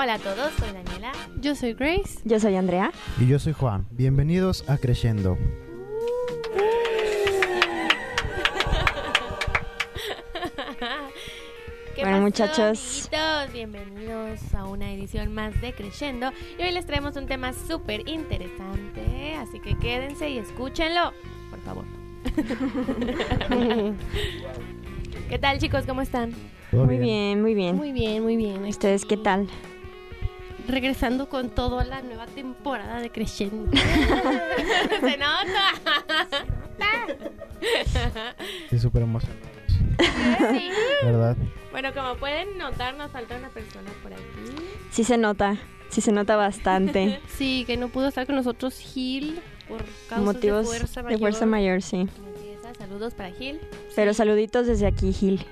Hola a todos, soy Daniela. Yo soy Grace. Yo soy Andrea. Y yo soy Juan. Bienvenidos a Crescendo. ¿Qué Bueno, pasó, muchachos? amiguitos? Bienvenidos a una edición más de Creciendo. Y hoy les traemos un tema súper interesante, así que quédense y escúchenlo, por favor. ¿Qué tal, chicos? ¿Cómo están? ¿Todo Muy bien, muy bien. Muy bien, muy bien. ¿Ustedes qué tal? Regresando con toda la nueva temporada de Crescendo. ¡Se nota! Sí, súper emocionados. Sí. ¿Verdad? Bueno, como pueden notar, nos falta una persona por aquí. Sí se nota, sí se nota bastante. Sí, que no pudo estar con nosotros Gil por causas Motivos de fuerza de mayor. fuerza mayor, sí. Saludos para Gil. Pero saluditos desde aquí, Gil.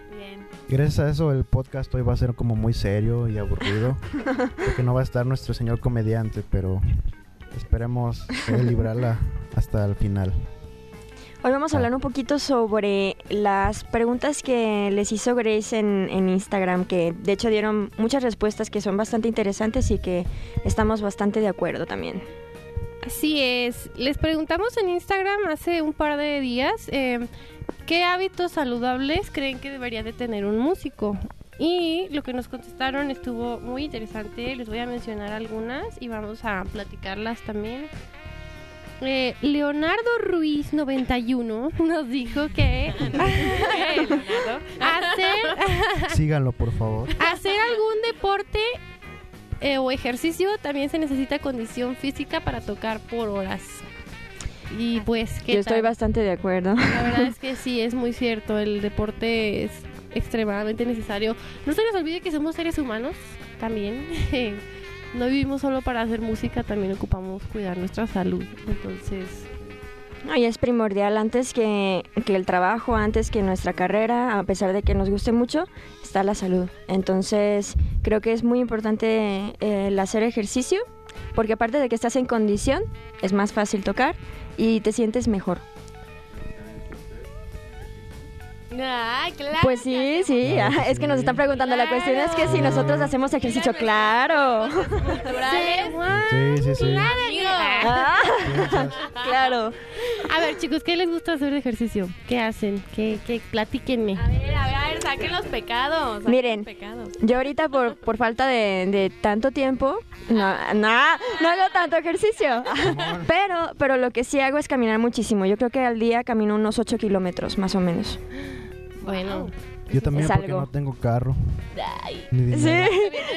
Gracias a eso el podcast hoy va a ser como muy serio y aburrido. porque no va a estar nuestro señor comediante, pero esperemos eh, librarla hasta el final. Hoy vamos a hablar un poquito sobre las preguntas que les hizo Grace en, en Instagram, que de hecho dieron muchas respuestas que son bastante interesantes y que estamos bastante de acuerdo también. Así es. Les preguntamos en Instagram hace un par de días eh, qué hábitos saludables creen que debería de tener un músico. Y lo que nos contestaron estuvo muy interesante. Les voy a mencionar algunas y vamos a platicarlas también. Eh, Leonardo Ruiz 91 nos dijo que hacer, Síganlo, por favor. hacer algún deporte eh, o ejercicio también se necesita condición física para tocar por horas. Y pues, ¿qué Yo estoy bastante de acuerdo. La verdad es que sí, es muy cierto. El deporte es extremadamente necesario. No se les olvide que somos seres humanos también. No vivimos solo para hacer música, también ocupamos cuidar nuestra salud. Entonces, No, y es primordial antes que, que el trabajo, antes que nuestra carrera, a pesar de que nos guste mucho, está la salud. Entonces, creo que es muy importante eh, el hacer ejercicio, porque aparte de que estás en condición, es más fácil tocar y te sientes mejor. Ay, claro. Pues sí, sí, Claro ah, es que nos están preguntando. La cuestión es que si nosotros hacemos ejercicio, claro. Sí, sí, sí. Ah, claro. a ver chicos, ¿qué les gusta hacer de ejercicio? ¿Qué hacen? ¿Qué, qué? Platíquenme. A ver, a ver, a ver, saquen los pecados. saquen Miren. los pecados. Yo ahorita por, por falta de, de tanto tiempo, no, no, no hago tanto ejercicio. Pero, pero lo que sí hago es caminar muchísimo. Yo creo que al día camino unos 8 kilómetros, más o menos. Bueno, Yo también Es porque algo. no tengo carro. Ay, Ni Sí,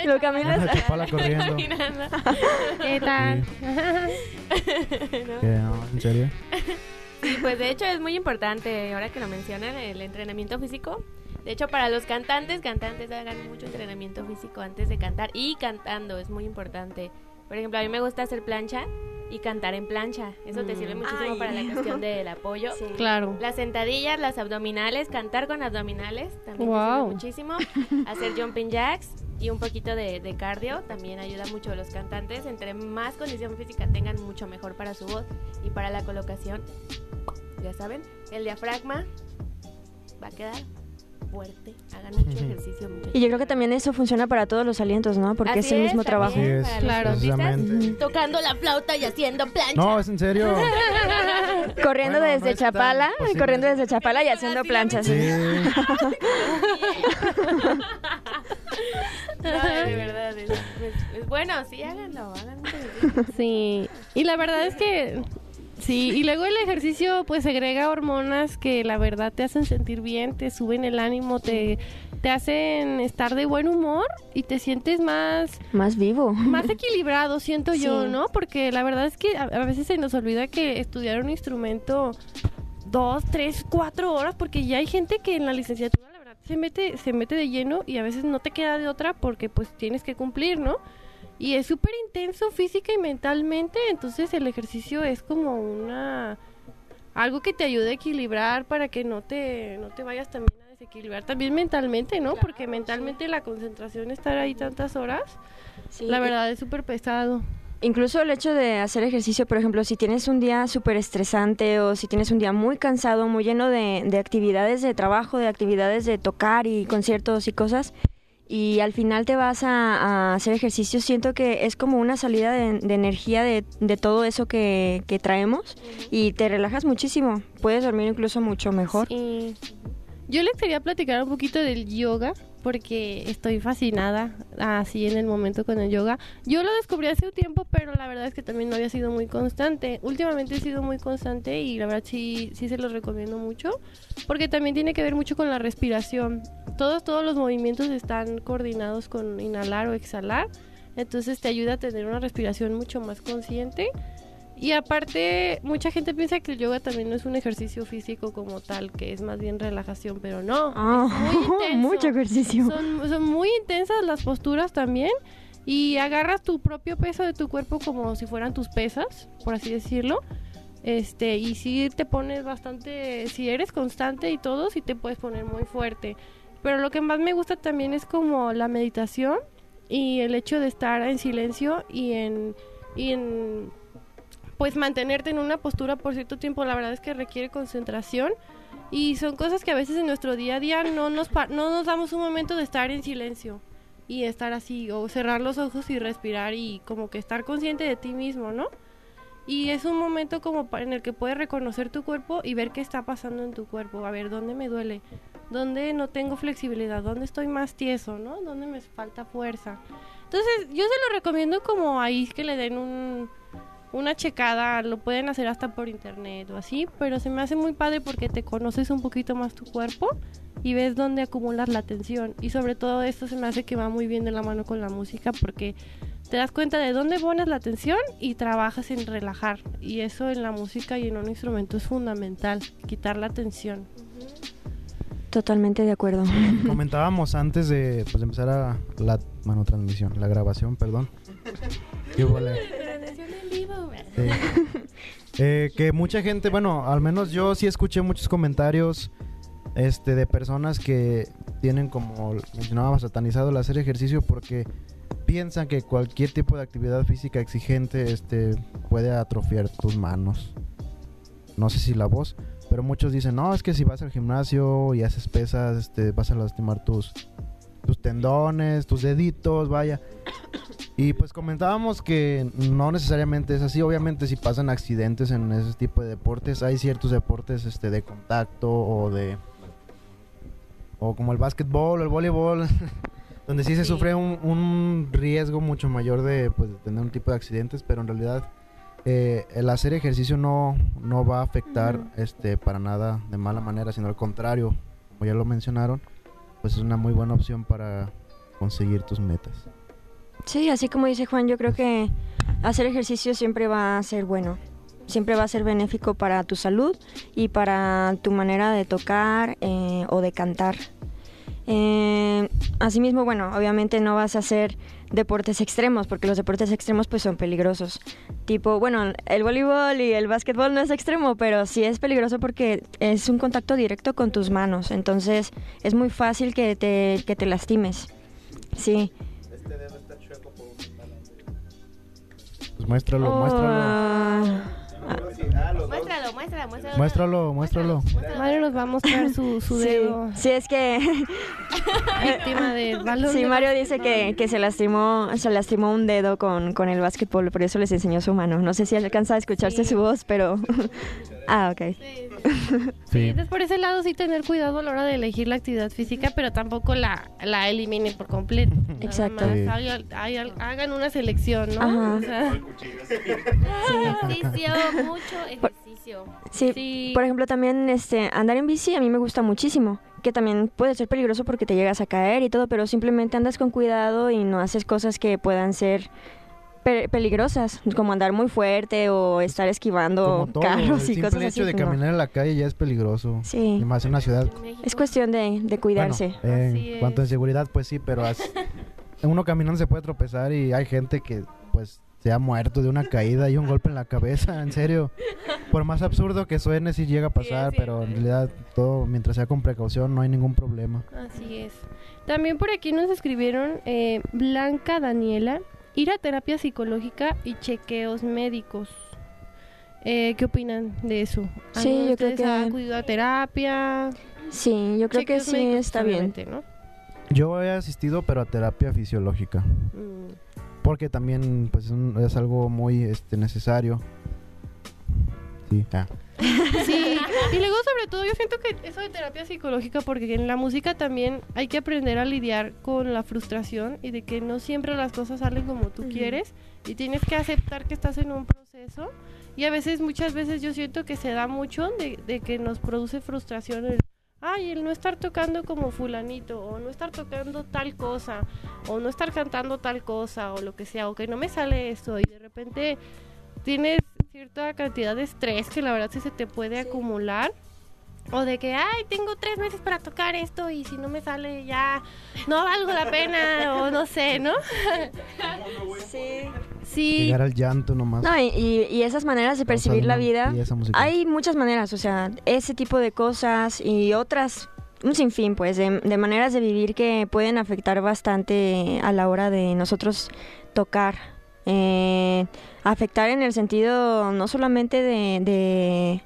lo Una caminas. chapala corriendo. ¿qué tal? ¿Qué, no? ¿En serio? Sí, pues de hecho es muy importante, ahora que lo mencionan, el entrenamiento físico. De hecho, para los cantantes, cantantes hagan mucho entrenamiento físico antes de cantar y cantando, es muy importante. Por ejemplo, a mí me gusta hacer plancha y cantar en plancha. Eso te sirve muchísimo Ay. para la cuestión del apoyo. Sí. Claro. Las sentadillas, las abdominales, cantar con abdominales también te Wow. sirve muchísimo. Hacer jumping jacks y un poquito de, de cardio también ayuda mucho a los cantantes. Entre más condición física tengan, mucho mejor para su voz y para la colocación. Ya saben, el diafragma va a quedar fuerte. Hagan mucho ejercicio, muchachos. Y yo creo que también eso funciona para todos los alientos, ¿no? Porque Así es el mismo trabajo. es, claro. Tocando la flauta y haciendo plancha. No, es en serio. Corriendo Bueno, desde Chapala, corriendo desde Chapala y haciendo planchas. Sí. No, de verdad. Es, es- es bueno, sí, háganlo. Mucho ejercicio. Sí, y la verdad es que sí, y luego el ejercicio pues segrega hormonas que la verdad te hacen sentir bien, te suben el ánimo, te, te hacen estar de buen humor y te sientes más, Más vivo. más equilibrado, siento yo. ¿no? Porque la verdad es que a, a veces se nos olvida que estudiar un instrumento dos, tres, cuatro horas, porque ya hay gente que en la licenciatura la verdad se mete, se mete de lleno y a veces no te queda de otra porque pues tienes que cumplir, ¿no? Y es súper intenso física y mentalmente, entonces el ejercicio es como una algo que te ayude a equilibrar para que no te no te vayas también a desequilibrar también mentalmente, ¿no? Porque mentalmente la concentración estar ahí tantas horas, Sí, la verdad es súper pesado. Incluso el hecho de hacer ejercicio, por ejemplo, si tienes un día súper estresante o si tienes un día muy cansado, muy lleno de, de actividades de trabajo, de actividades de tocar y conciertos y cosas, y al final te vas a, hacer ejercicio, siento que es como una salida de, energía de, de todo eso que, que traemos y te relajas muchísimo. Puedes dormir incluso mucho mejor. Yo les quería platicar un poquito del yoga porque estoy fascinada así en el momento con el yoga. Yo lo descubrí hace un tiempo, pero la verdad es que también no había sido muy constante. Últimamente he sido muy constante y la verdad sí, sí se los recomiendo mucho, porque también tiene que ver mucho con la respiración. Todos, todos los movimientos están coordinados con inhalar o exhalar, entonces te ayuda a tener una respiración mucho más consciente. Y aparte, mucha gente piensa que el yoga también no es un ejercicio físico como tal, que es más bien relajación, pero no. Ah, es muy intenso. mucho ejercicio. Son, son muy intensas las posturas también. Y agarras tu propio peso de tu cuerpo como si fueran tus pesas, por así decirlo. Este, y si te pones bastante, si eres constante y todo, sí te puedes poner muy fuerte. Pero lo que más me gusta también es como la meditación y el hecho de estar en silencio y en, y en pues mantenerte en una postura por cierto tiempo, la verdad es que requiere concentración y son cosas que a veces en nuestro día a día no nos, no nos damos un momento de estar en silencio y estar así o cerrar los ojos y respirar y como que estar consciente de ti mismo, ¿no? Y es un momento como en el que puedes reconocer tu cuerpo y ver qué está pasando en tu cuerpo, a ver dónde me duele, dónde no tengo flexibilidad, dónde estoy más tieso, ¿no? Dónde me falta fuerza. Entonces, yo se lo recomiendo como ahí que le den un, una checada, lo pueden hacer hasta por internet o así, pero se me hace muy padre porque te conoces un poquito más tu cuerpo y ves dónde acumulas la tensión. Y sobre todo esto se me hace que va muy bien de la mano con la música porque te das cuenta de dónde pones la atención y trabajas en relajar. Y eso en la música y en un instrumento es fundamental, quitar la tensión. Totalmente de acuerdo. Comentábamos antes de pues, empezar a la bueno, transmisión, la grabación, perdón. Sí. Eh, que mucha gente, bueno, al menos yo sí escuché muchos comentarios este, de personas que tienen como mencionaba satanizado el hacer ejercicio porque piensan que cualquier tipo de actividad física exigente este, puede atrofiar tus manos. No sé si la voz, pero muchos dicen, no, es que si vas al gimnasio y haces pesas, este, vas a lastimar tus, tus tendones, tus deditos, vaya. Y pues comentábamos que no necesariamente es así. Obviamente si pasan accidentes en ese tipo de deportes, hay ciertos deportes este, de contacto o de... O como el básquetbol o el voleibol, donde sí se sufre un, un riesgo mucho mayor de, pues, de tener un tipo de accidentes, pero en realidad eh, el hacer ejercicio no, no va a afectar este, para nada de mala manera, sino al contrario, como ya lo mencionaron, pues es una muy buena opción para conseguir tus metas. Sí, así como dice Juan, yo creo que hacer ejercicio siempre va a ser bueno. Siempre va a ser benéfico para tu salud y para tu manera de tocar eh, o de cantar. Eh, asimismo, bueno, obviamente no vas a hacer deportes extremos porque los deportes extremos pues son peligrosos. Tipo, bueno, el voleibol y el básquetbol no es extremo, pero sí es peligroso porque es un contacto directo con tus manos. Entonces es muy fácil que te, que te lastimes. Sí. Pues muéstralo, Oh, muéstralo. Muéstralo, muéstralo, muéstralo. Muéstralo, muéstralo. Mario nos va a mostrar su, su sí. dedo Sí, es que víctima balón. sí, de Mario dice que, que se lastimó, se lastimó un dedo con, con el básquetbol, por eso les enseñó su mano. No sé si alcanza a escucharse Sí. su voz, pero ah, ok. Sí, Sí. entonces por ese lado sí tener cuidado a la hora de elegir la actividad física, pero tampoco la, la eliminen por completo. Exacto. más Sí. hagan, una selección, ¿no? Ajá. O sea, Ejercicio, mucho ejercicio. Sí, Sí. por ejemplo, también este andar en bici a mí me gusta muchísimo, que también puede ser peligroso porque te llegas a caer y todo, pero simplemente andas con cuidado y no haces cosas que puedan ser pe- peligrosas, como andar muy fuerte o estar esquivando Como todo, carros el y cosas así. hecho de pues no. caminar en la calle ya es peligroso. Sí. Y más en una ciudad. Es cuestión de, de cuidarse. Bueno, en cuanto a seguridad, pues sí, pero as- uno caminando se puede tropezar y hay gente que pues se ha muerto de una caída y un golpe en la cabeza, en serio. Por más absurdo que suene, sí llega a pasar, pero en realidad todo, mientras sea con precaución, no hay ningún problema. Así es. También por aquí nos escribieron eh, Blanca Daniela, ir a terapia psicológica y chequeos médicos. Eh, ¿Qué opinan de eso? Sí, ¿Alguno de yo creo ustedes ha que- acudido a terapia? Sí, yo creo que sí está bien. ¿no? Yo he asistido, pero a terapia fisiológica. Mm. Porque también pues, es, un- es algo muy este, necesario. Sí, ah. Sí, y luego sobre todo yo siento que eso de terapia psicológica, porque en la música también hay que aprender a lidiar con la frustración y de que no siempre las cosas salen como tú quieres y tienes que aceptar que estás en un proceso y a veces, muchas veces yo siento que se da mucho de, de que nos produce frustración el, ay, el no estar tocando como fulanito o no estar tocando tal cosa o no estar cantando tal cosa o lo que sea o que no me sale esto y de repente tienes cierta cantidad de estrés que la verdad sí se te puede acumular. O de que, ay, tengo tres meses para tocar esto y si no me sale ya no valgo la pena o no sé, ¿no? Sí. Sí, Llegar al llanto nomás. No, y, y- esas maneras de percibir la vida, hay muchas maneras, o sea, ese tipo de cosas y otras, un sinfín, pues, de, de maneras de vivir que pueden afectar bastante a la hora de nosotros tocar. Eh, afectar en el sentido no solamente de, de,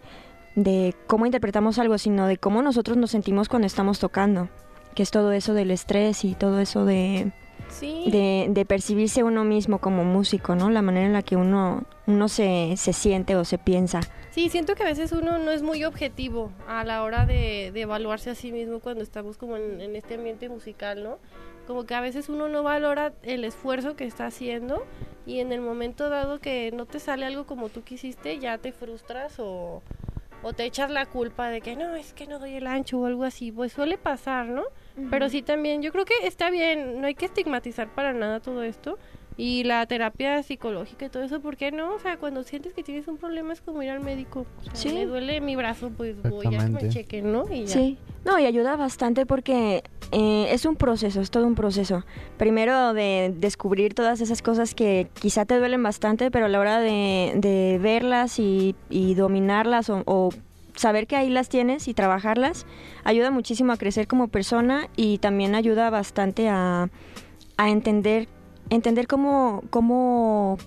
de cómo interpretamos algo, sino de cómo nosotros nos sentimos cuando estamos tocando, que es todo eso del estrés y todo eso de, sí. de, de percibirse uno mismo como músico, ¿no? La manera en la que uno, uno se, se siente o se piensa. Sí, siento que a veces uno no es muy objetivo a la hora de, de evaluarse a sí mismo cuando estamos como en, en este ambiente musical, ¿no? Como que a veces uno no valora el esfuerzo que está haciendo y en el momento dado que no te sale algo como tú quisiste, ya te frustras o, o te echas la culpa de que no, es que no doy el ancho o algo así. Pues suele pasar, ¿no? Pero sí también, yo creo que está bien, no hay que estigmatizar para nada todo esto. Y la terapia psicológica y todo eso, ¿por qué no? O sea, cuando sientes que tienes un problema es como ir al médico. O sea, Sí. me duele mi brazo, pues voy a que me chequen, ¿no? Y ya. Sí, no, y ayuda bastante porque eh, es un proceso, es todo un proceso. Primero de descubrir todas esas cosas que quizá te duelen bastante, pero a la hora de, de verlas y, y dominarlas o, o saber que ahí las tienes y trabajarlas, ayuda muchísimo a crecer como persona y también ayuda bastante a, a entender, entender cómo, cómo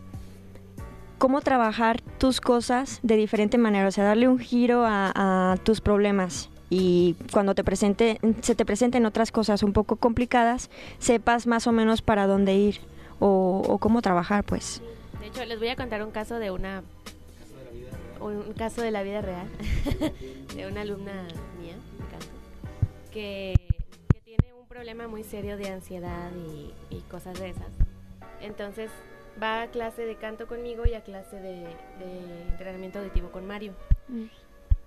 cómo trabajar tus cosas de diferente manera, o sea, darle un giro a, tus problemas y cuando te presente, se te presenten otras cosas un poco complicadas, sepas más o menos para dónde ir o, cómo trabajar, pues. De hecho, les voy a contar un caso de una. Un caso de la vida real. de una alumna mía. Que, que tiene un problema muy serio de ansiedad y cosas de esas. Entonces va a clase de canto conmigo y a clase de, de entrenamiento auditivo con Mario.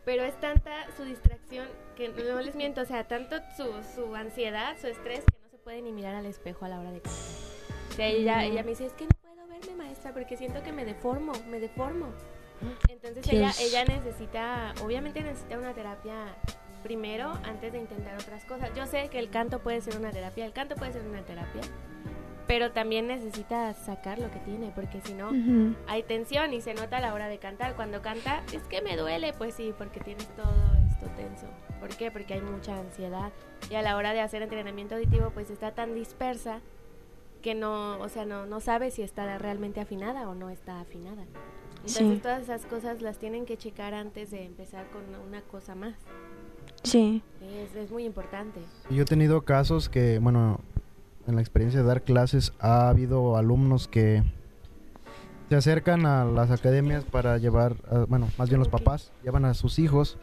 Pero es tanta su distracción que no les miento, o sea, tanto su, su ansiedad, su estrés, que no se puede ni mirar al espejo a la hora de cantar. O sea, ella, ella me dice, es que no puedo verme, maestra, porque siento que me deformo, me deformo. Entonces ella, ella necesita, obviamente necesita una terapia primero antes de intentar otras cosas. Yo sé que el canto puede ser una terapia, el canto puede ser una terapia, pero también necesita sacar lo que tiene, porque si no, Ujú. hay tensión y se nota a la hora de cantar. Cuando canta, es que me duele, pues sí, porque tienes todo esto tenso. ¿Por qué? Porque hay mucha ansiedad. Y a la hora de hacer entrenamiento auditivo, pues está tan dispersa que no, o sea, no, no sabe si está realmente afinada o no está afinada. Entonces Sí. todas esas cosas las tienen que checar antes de empezar con una cosa más. Sí, Es, es muy importante. Yo he tenido casos que, bueno, en la experiencia de dar clases ha habido alumnos que se acercan a las academias para llevar, a- bueno, más bien los papás llevan a sus hijos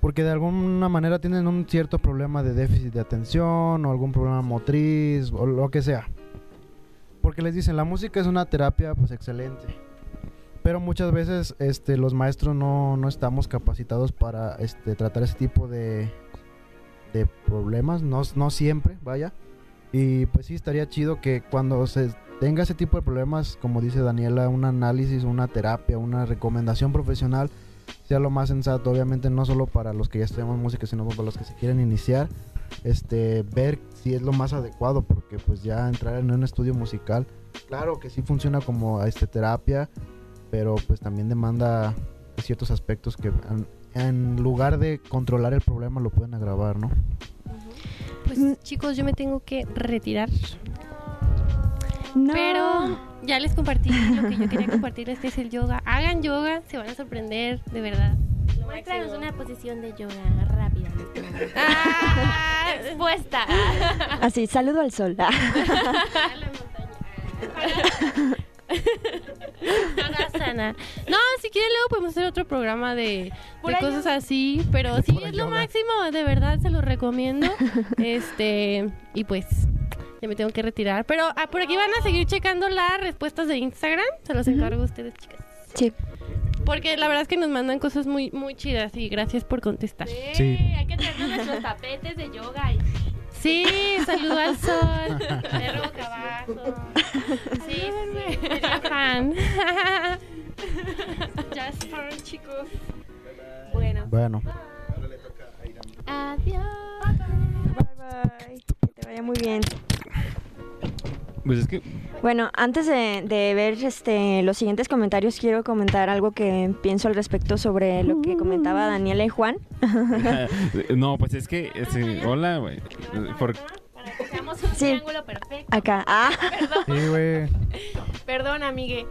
porque de alguna manera tienen un cierto problema de déficit de atención o algún problema motriz o lo que sea. Porque les dicen, la música es una terapia pues excelente. Pero muchas veces este, los maestros no, no estamos capacitados para este, tratar ese tipo de, de problemas, no, no siempre, vaya. Y pues sí, estaría chido que cuando se tenga ese tipo de problemas, como dice Daniela, un análisis, una terapia, una recomendación profesional, sea lo más sensato, obviamente no solo para los que ya estudiamos música, sino para los que se quieren iniciar, este, ver si es lo más adecuado, porque pues ya entrar en un estudio musical, claro que sí funciona como este, terapia, pero pues también demanda ciertos aspectos que en, en lugar de controlar el problema lo pueden agravar, ¿no? Pues Mm. chicos, yo me tengo que retirar. No. Pero ya les compartí lo que yo quería compartirles, que es el yoga. Hagan yoga, se van a sorprender, de verdad. Muéstranos una posición de yoga rápida. Ah, respuesta. Así, saludo al sol. sana. No, si quieren luego podemos hacer otro programa de, de cosas yoga. así, pero sí pura es lo yoga. máximo, de verdad se lo recomiendo. este, y pues ya me tengo que retirar, pero ah, por aquí van a seguir checando las respuestas de Instagram, se los encargo a ustedes, chicas. Sí. Porque la verdad es que nos mandan cosas muy muy chidas y gracias por contestar. Sí, Sí. hay que traernos nuestros tapetes de yoga. Y... Sí, saludo al sol, perro boca abajo. Sí, sí, fan. Just fan, chicos. Bueno, Bueno, adiós. Bye bye. Que te vaya muy bien. Pues es que Bueno, antes de, de ver este, los siguientes comentarios, quiero comentar algo que pienso al respecto sobre lo que comentaba Daniela y Juan. no, pues es que este, hola, güey. Por- Para que seamos un Sí. triángulo perfecto. Acá. Ah, sí, güey. Perdón, amigue.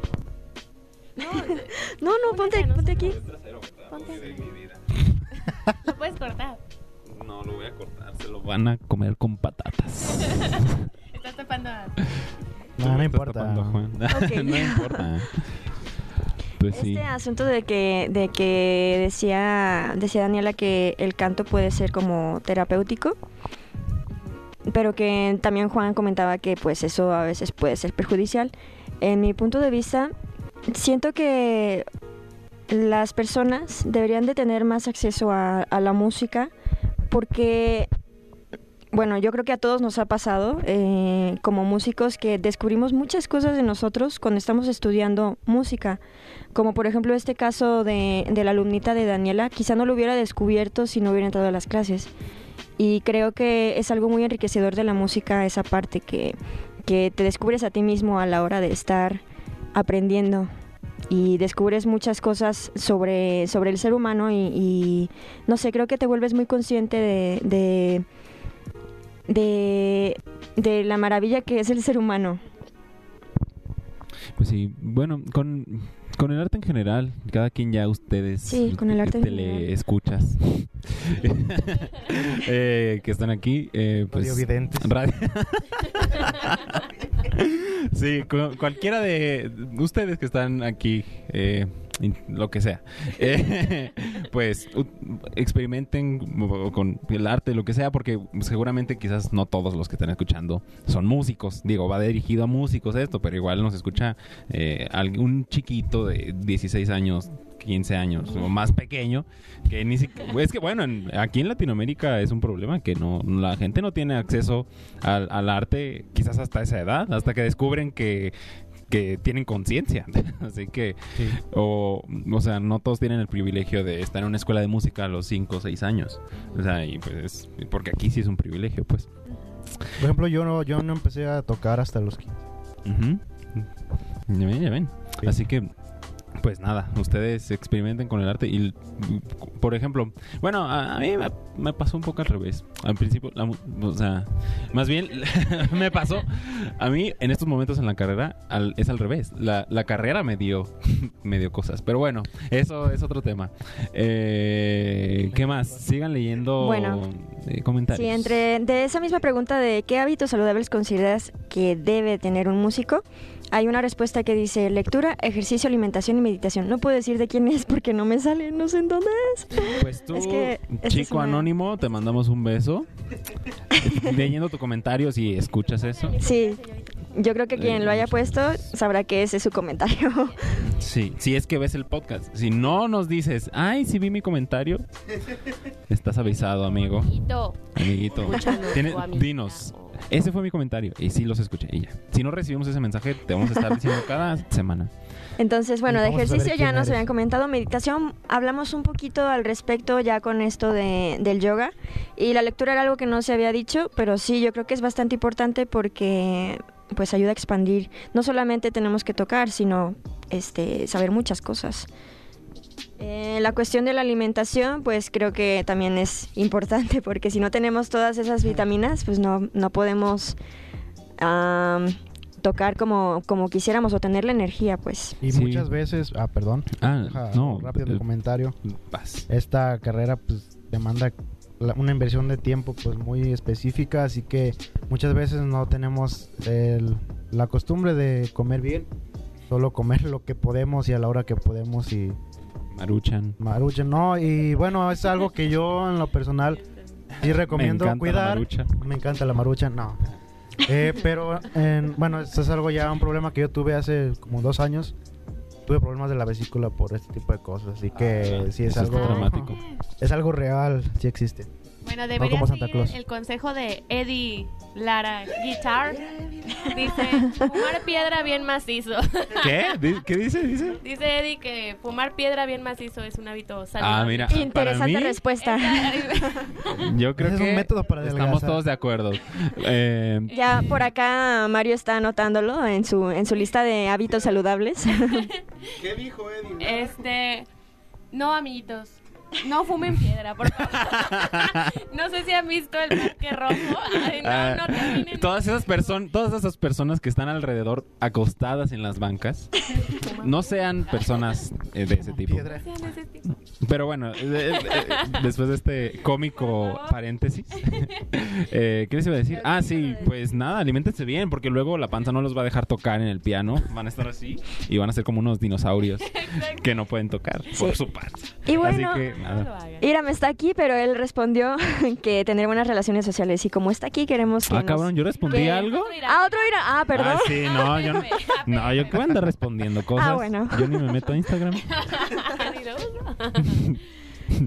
no, no, ponte, ponte aquí. Ponte. Lo puedes cortar. No, lo voy a cortar, se lo van a comer con patatas. Estás tapando a... No, no importa. tapando, Juan. Ok. no importa. Pues sí. Este asunto de que, de que decía, decía Daniela que el canto puede ser como terapéutico, pero que también Juan comentaba que pues eso a veces puede ser perjudicial. En mi punto de vista, siento que las personas deberían de tener más acceso a, a la música porque, bueno, yo creo que a todos nos ha pasado eh, como músicos que descubrimos muchas cosas de nosotros cuando estamos estudiando música como por ejemplo este caso de, la alumnita de Daniela, quizá no lo hubiera descubierto si no hubiera entrado a las clases. Y creo que es algo muy enriquecedor de la música esa parte que, que te descubres a ti mismo a la hora de estar aprendiendo y descubres muchas cosas sobre, sobre el ser humano y, no sé, creo que te vuelves muy consciente de, de, de la maravilla que es el ser humano. Pues sí, bueno, con, con el arte en general, cada quien ya ustedes Sí, con el arte en te le escuchas. Eh, que están aquí, eh, pues radio- sí, cu- cualquiera de ustedes que están aquí, eh, lo que sea, eh, pues experimenten con el arte, lo que sea, porque seguramente quizás no todos los que están escuchando son músicos. Digo, va dirigido a músicos esto, pero igual nos escucha eh, algún chiquito de 16 años. 15 años o más pequeño que ni siquiera es que bueno en- aquí en Latinoamérica es un problema que no la gente no tiene acceso al arte quizás hasta esa edad hasta que descubren que que tienen conciencia así que Sí. o, o sea, no todos tienen el privilegio de estar en una escuela de música a los 5 o 6 años. O sea, y pues, porque aquí sí es un privilegio, pues. Por ejemplo, yo no, yo no empecé a tocar hasta los 15. Ujú. Ya ven, ya ven. Sí. Así que, pues nada, ustedes experimenten con el arte y, por ejemplo, bueno, a, a mí me, me pasó un poco al revés. Al principio, la o sea, más bien me pasó, a mí en estos momentos en la carrera al- es al revés. La, la carrera me dio, me dio cosas, pero bueno, eso es otro tema. Eh, ¿Qué más? Sigan leyendo Bueno. eh, comentarios. Sí, entre de esa misma pregunta de qué hábitos saludables consideras que debe tener un músico, hay una respuesta que dice lectura, ejercicio, alimentación y meditación. No puedo decir de quién es porque no me sale, no sé en dónde es. Pues tú, Es que esta es chico una- anónimo, te mandamos un beso. Leyendo tu comentario si escuchas eso. Sí, yo creo que quien lo haya puesto sabrá que ese es su comentario. Sí, si es que ves el podcast. Si no nos dices, ay, si vi mi comentario, estás avisado, amigo, Amiguito. amiguito. Dinos, ese fue mi comentario y sí los escuché y ya. Si no recibimos ese mensaje, te vamos a estar diciendo cada semana. Entonces, bueno, de ejercicio ya nos eres. habían comentado. Meditación, hablamos un poquito al respecto ya con esto de, del yoga. Y la lectura era algo que no se había dicho, pero sí, yo creo que es bastante importante porque pues ayuda a expandir. No solamente tenemos que tocar, sino este, saber muchas cosas. Eh, la cuestión de la alimentación, pues creo que también es importante porque si no tenemos todas esas vitaminas, pues no, no podemos am, tocar como, como quisiéramos o tener la energía, pues. Y Sí. muchas veces, ah, perdón, Ah, no. rápido el eh, comentario. Vas. Esta carrera pues demanda la- una inversión de tiempo pues muy específica, así que muchas veces no tenemos el- la costumbre de comer bien, solo comer lo que podemos y a la hora que podemos y Maruchan. maruchan, no, y bueno, es algo que yo en lo personal sí recomiendo Me cuidar. Me encanta la marucha, no. Eh, pero, en- bueno, esto es algo ya, un problema que yo tuve hace como dos años. Tuve problemas de la vesícula por este tipo de cosas, así que sí es algo dramático. es algo real, sí existe. Bueno, debería seguir Claus. el consejo de Eddie Lara Guitar. Dice, fumar piedra bien macizo. ¿Qué? ¿Qué dice? Dice. Dice Eddie que fumar piedra bien macizo es un hábito saludable. Ah, mira. Interesante mí, respuesta. yo creo es que un método para estamos todos de acuerdo. Eh, Ya por acá Mario está anotándolo en su en su lista de hábitos saludables. ¿Qué dijo Eddie? Este, no, amiguitos. No fumen piedra, por favor. no sé si han visto el parque rojo. Ay, no, ah, no terminen. todas esas personas, todas esas personas que están alrededor acostadas en las bancas, no sean personas eh, de ese tipo. Piedra. Pero bueno, eh, eh, eh, después de este cómico paréntesis, eh, ¿qué les iba a decir? Ah, sí, pues nada, aliméntense bien, porque luego la panza no los va a dejar tocar en el piano. Van a estar así y van a ser como unos dinosaurios que no pueden tocar por Sí. su panza. Y bueno, Así que nada. Iram está aquí, pero él respondió que tener buenas relaciones sociales y como está aquí queremos que Ah, nos- cabrón, yo respondí ¿Qué? algo. Ah, otro Iram. Ah, perdón. Ah, sí, no, yo no. No, yo que voy a andar respondiendo cosas. Ah, bueno. Yo ni me meto a Instagram.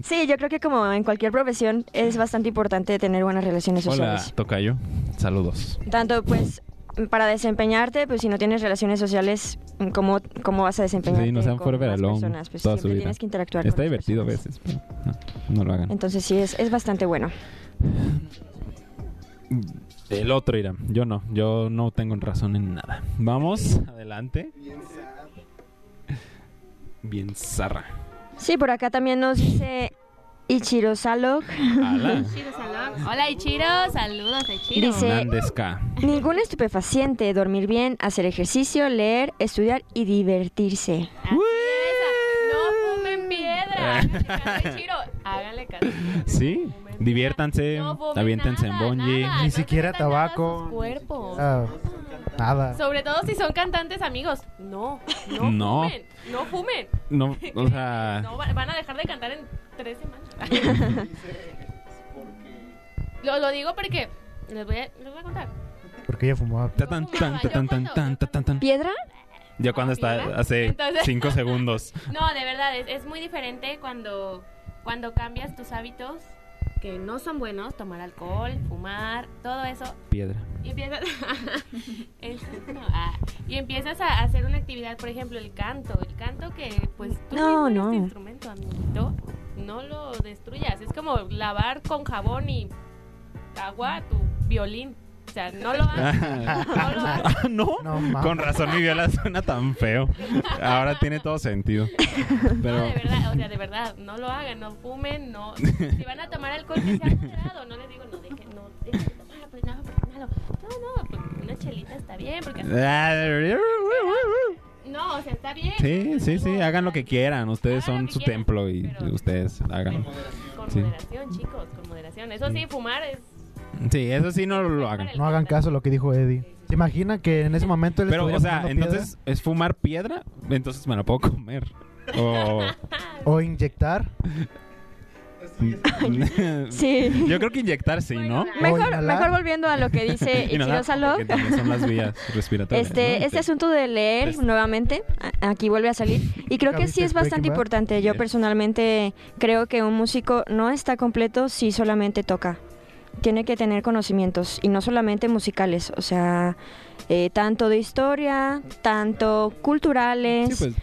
Sí, yo creo que como en cualquier profesión es bastante importante tener buenas relaciones Hola, sociales. Tocayo. Saludos. Tanto pues para desempeñarte, pues si no tienes relaciones sociales, ¿cómo, cómo vas a desempeñarte Sí, no sean con personas? Pues toda su siempre vida. tienes que interactuar Está con las divertido a veces, pero no, no lo hagan. Entonces sí, es, es bastante bueno. El otro irá. Yo no. Yo no tengo razón en nada. Vamos, adelante. Bien zarra. Sí, por acá también nos dice Ichiro Salog. Salón. Hola Ichiro, saludos a Ichiro. Dice- Hernández K. Ningún estupefaciente, dormir bien, hacer ejercicio, leer, estudiar y divertirse. Fumen piedra. Háganle caso. Sí, diviértanse, No aviéntense en bungee. Ni siquiera tabaco. cuerpos. Ah, nada. Sobre todo si son cantantes amigos. No, no, No. fumen. No fumen. No, o sea, No, va- van a dejar de cantar en tres semanas. lo, lo digo porque les voy, a, les voy a contar. Porque ella fumaba. ta tan tan ta tan tan tan ta tan tan. ¿Piedra? Ya cuando está ¿Piedra? hace Entonces- cinco segundos. No, de verdad, es, es muy diferente cuando, cuando cambias tus hábitos que no son buenos, tomar alcohol, fumar, todo eso, Piedra. y empiezas, no, ah, y empiezas a hacer una actividad, por ejemplo, el canto, el canto que pues tú No, no. tu instrumento, amiguito, no lo destruyas, es como lavar con jabón y agua tu violín, sea, no lo hagas, no lo hagas. Ah, ¿No? No. Con razón mi viola suena tan feo. Ahora tiene todo sentido. No, Pero de verdad, o sea, de verdad, no lo hagan, no fumen, no. Si van a tomar alcohol, que sea moderado. No les digo, no dejen, no dejen de tomar, pues no, porque es malo. No, no, pues una chelita está bien, porque. No, o sea, está bien. Sí, sí, sí, hagan lo que quieran. Ustedes Hagan son su quieran, templo y ustedes hagan. Con Sí. moderación, chicos, con moderación. Eso sí, fumar es. Sí, eso sí no lo hagan. No hagan caso a lo que dijo Eddie. ¿Se imagina que en ese momento él Pero, o sea, entonces, ¿es fumar piedra? Entonces me la puedo comer. O... O inyectar. Sí. Yo creo que inyectar sí, ¿no? Mejor, mejor volviendo a lo que dice también son las vías respiratorias. Este, ¿no? este asunto de leer Pues- nuevamente, aquí vuelve a salir. Y creo ¿Ya que sí es bastante importante. Yo personalmente creo que un músico no está completo si solamente toca. Tiene que tener conocimientos y no solamente musicales, o sea, eh, tanto de historia, tanto culturales. Sí, pues,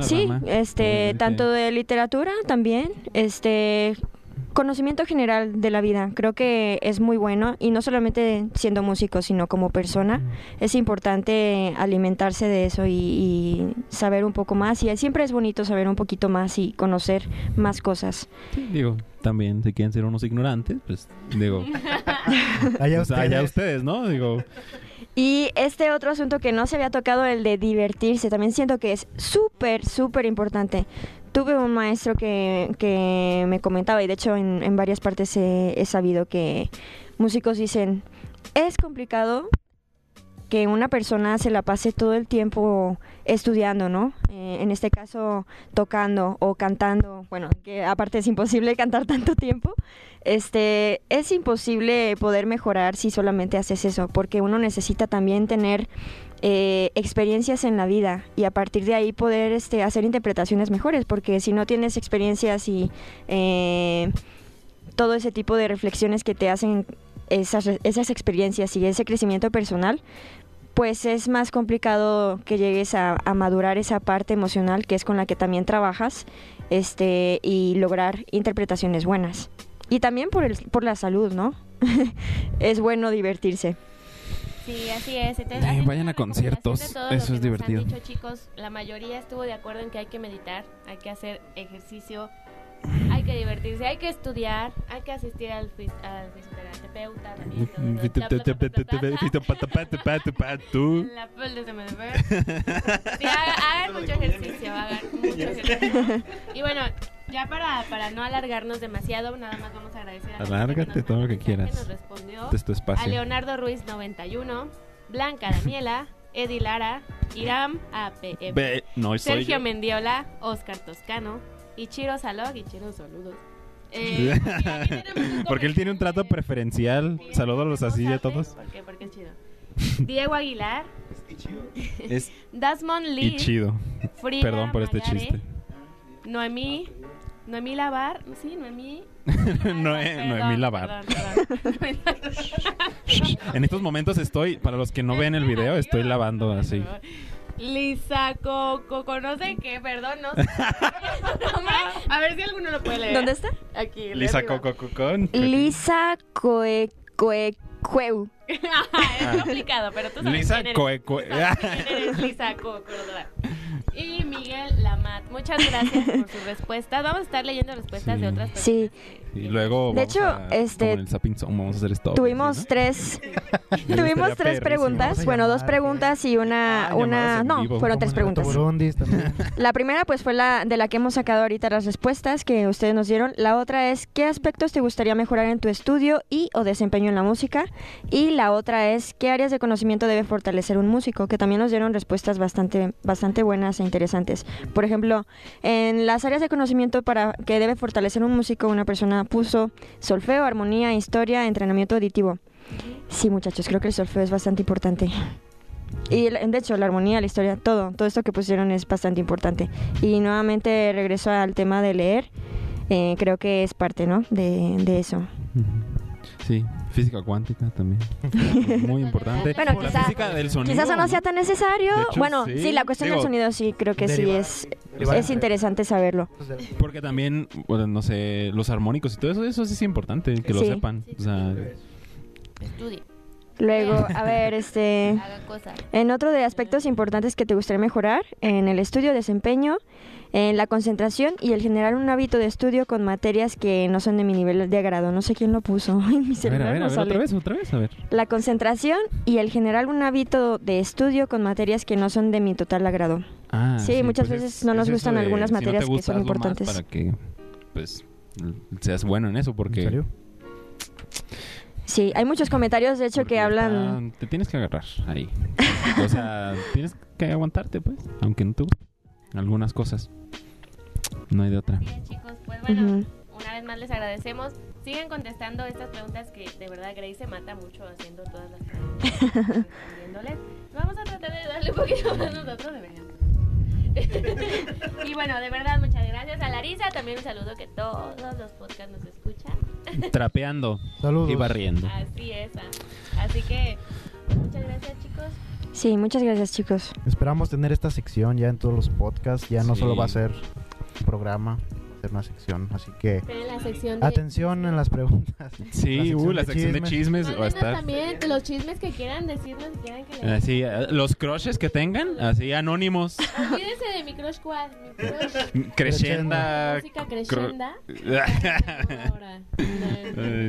Sí, este, tanto de literatura también, este, conocimiento general de la vida. Creo que es muy bueno y no solamente siendo músico, sino como persona. Es importante alimentarse de eso y, y saber un poco más. Y siempre es bonito saber un poquito más y conocer más cosas. Sí, digo, también, si quieren ser unos ignorantes, pues, digo, Allá pues, allá ustedes, ¿no? Digo, Y este otro asunto que no se había tocado, el de divertirse, también siento que es súper, súper importante. Tuve un maestro que, que me comentaba, y de hecho en, en varias partes he, he sabido que músicos dicen, es complicado que una persona se la pase todo el tiempo estudiando, ¿no? Eh, en este caso, tocando o cantando, bueno, que aparte es imposible cantar tanto tiempo, este, es imposible poder mejorar si solamente haces eso, porque uno necesita también tener eh, experiencias en la vida y a partir de ahí poder este, hacer interpretaciones mejores, porque si no tienes experiencias y eh, todo ese tipo de reflexiones que te hacen esas, esas experiencias y ese crecimiento personal, pues es más complicado que llegues a, a, madurar esa parte emocional que es con la que también trabajas este, y lograr interpretaciones buenas. Y también por, el, por la salud, ¿no? es bueno divertirse. Sí, así es. Entonces, Eh, vayan a conciertos, eso es divertido. Han dicho, chicos, la mayoría estuvo de acuerdo en que hay que meditar, hay que hacer ejercicio, hay que divertirse, hay que estudiar, hay que asistir al, fis- al fisioterapeuta hagan mucho ejercicio. Y bueno, ya para, para no alargarnos demasiado, nada más vamos a agradecer a Alárgate todo lo que quieras. Nos respondió Este es tu a espacio. Leonardo Ruiz 91, Blanca Daniela, Edi Lara, Iram APM, no Sergio yo. Mendiola, Oscar Toscano, Ichiro Salog, Ichiro saludos. Eh, y Porque él tiene un trato preferencial. Sí, Saludos así a ¿sabe? todos. ¿Por qué? Porque es chido. Diego Aguilar, Es Dasmond y Lee, chido. Frida Perdón por este chiste. Noemí, Noemí Lavar, sí, Noemí. Noé- Perdón, Noemí Lavar. perdón, perdón. En estos momentos estoy, para los que no ven el video, estoy lavando así. Lisa Coco, ¿conoce qué? Perdón, no sé. A ver si alguno lo puede leer. ¿Dónde está? Aquí. Lisa. Coco Cocón. Lisa Coe, Coe, Cueu. Ajá, es complicado, pero tú sabes Lisa quién eres. Coe Coe. Lisa Coco. Y Miguel Lamat, muchas gracias por sus respuestas. Vamos a estar leyendo respuestas Sí. de otras personas. Sí, Y luego. De hecho, a- este, como en el Zapping Zone, vamos a hacer esto. tuvimos ¿no? tres, tuvimos tres preguntas, bueno, dos llamar, preguntas y una, Ah, una, no, vivo. fueron tres preguntas. La primera pues fue la de la que hemos sacado ahorita las respuestas que ustedes nos dieron. La otra es ¿qué aspectos te gustaría mejorar en tu estudio y o desempeño en la música? Y la otra es ¿qué áreas de conocimiento debe fortalecer un músico? Que también nos dieron respuestas bastante bastante buenas e interesantes. Por ejemplo, en las áreas de conocimiento para que debe fortalecer un músico, una persona puso solfeo, armonía, historia, entrenamiento auditivo. Sí, muchachos, creo que el solfeo es bastante importante. Y de hecho, la armonía, la historia, todo, todo esto que pusieron es bastante importante. Y nuevamente regreso al tema de leer, eh, creo que es parte, ¿no? De, de eso. Sí, física cuántica también. Muy importante. Bueno, la quizá- física del sonido. Quizás eso no sea tan necesario. Hecho, bueno, sí. sí. la cuestión Digo, del sonido sí, creo que sí es, es interesante saberlo. Porque también, bueno, no sé, los armónicos y todo eso, eso sí es importante que lo Sí. sepan. O sea, Estudie, Luego, a ver, este... En otro de aspectos importantes que te gustaría mejorar, en el estudio, desempeño, en la concentración y el generar un hábito de estudio con materias que no son de mi nivel de agrado. No sé quién lo puso. Ay, mi a ver, celular a ver, no a ver, sale. otra vez, otra vez, a ver. La concentración y el generar un hábito de estudio con materias que no son de mi total agrado. Ah, Sí, muchas pues veces es- no nos es gustan de, algunas si no te materias que son hazlo más importantes. Para que, pues, seas bueno en eso, porque... ¿En serio? Sí, hay muchos comentarios, de hecho, porque que hablan... te tienes que agarrar ahí. o sea, tienes que aguantarte, pues, aunque no guste. Algunas cosas. No hay de otra. Bien, chicos, pues bueno, Ujú. una vez más les agradecemos. Sigan contestando estas preguntas que de verdad Grace se mata mucho haciendo todas las preguntas. Vamos a tratar de darle un poquito más nosotros de verdad. y bueno, de verdad, muchas gracias a Larisa. También un saludo que todos los podcasts nos escuchan. Trapeando Saludos. y barriendo. Así es. ah. Así que muchas gracias, chicos. Sí, muchas gracias, chicos. Esperamos tener esta sección ya en todos los podcasts. Ya no Sí. solo va a ser programa, una sección. Así que la sección de atención en las preguntas. Sí, uh, la sección de chismes va a Mándenos estar... también los chismes que quieran decirnos quieran que Así, eh, los crushes que tengan, así anónimos, Olvídense de mi crush cuál, mi crush crescenda. música crescenda. cru- Ahora.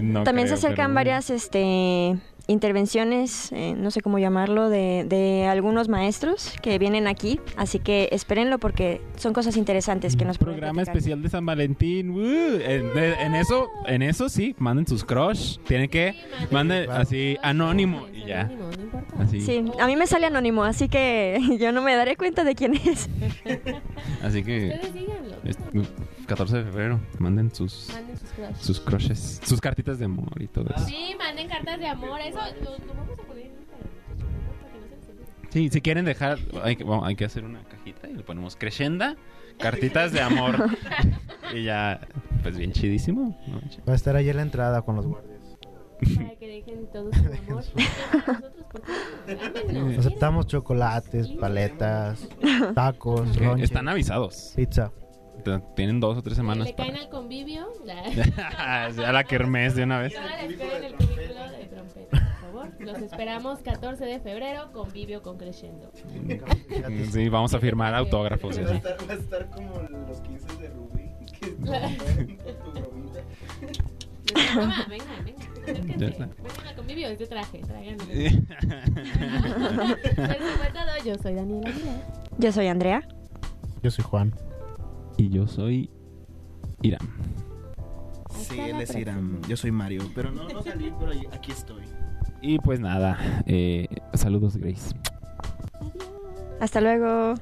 No También se acercan pero varias este intervenciones, eh, no sé cómo llamarlo, de, de algunos maestros que vienen aquí. Así que espérenlo porque son cosas interesantes que nos pueden Programa especial de San Valentín. ¡uh! En, de- en eso, en eso sí, manden sus crush. Tienen que manden Claro. así anónimo y ya. Anónimo, no importa. Así. Sí, a mí me sale anónimo, así que yo no me daré cuenta de quién es. Así que Ustedes díganlo. Es- 14 de febrero, manden sus Manden sus crush. sus crushes, sus cartitas de amor y todo eso. Sí, manden cartas de amor. Eso lo, lo vamos a poner en Instagram. Sí, si quieren dejar, hay que, bueno, hay que hacer una cajita y le ponemos crescenda, cartitas de amor. y ya, pues bien chidísimo. ¿no? Va a estar ahí en la entrada con los guardias. Para que dejen todo su amor. Aceptamos chocolates, paletas, tacos, Ok, lonche, Están avisados. pizza. Tienen dos o tres semanas Le caen para... al convivio. La... a la kermés de una vez. No la esperen en el cubículo de trompeta, por favor. Los esperamos 14 de febrero, convivio con Crescendo. Sí, vamos a firmar autógrafos Va a estar, va a estar como los 15 de Rubí. Que venga, venga. Al convivio, este traje, tráiganlo. Eso fue todo. Yo soy Daniela. Yo soy Andrea. Yo soy Juan. Y yo soy Iram. Sí, él es Iram. Yo soy Mario. Pero no, no salí, pero aquí estoy. Y pues nada, eh, saludos Grace. Hasta luego.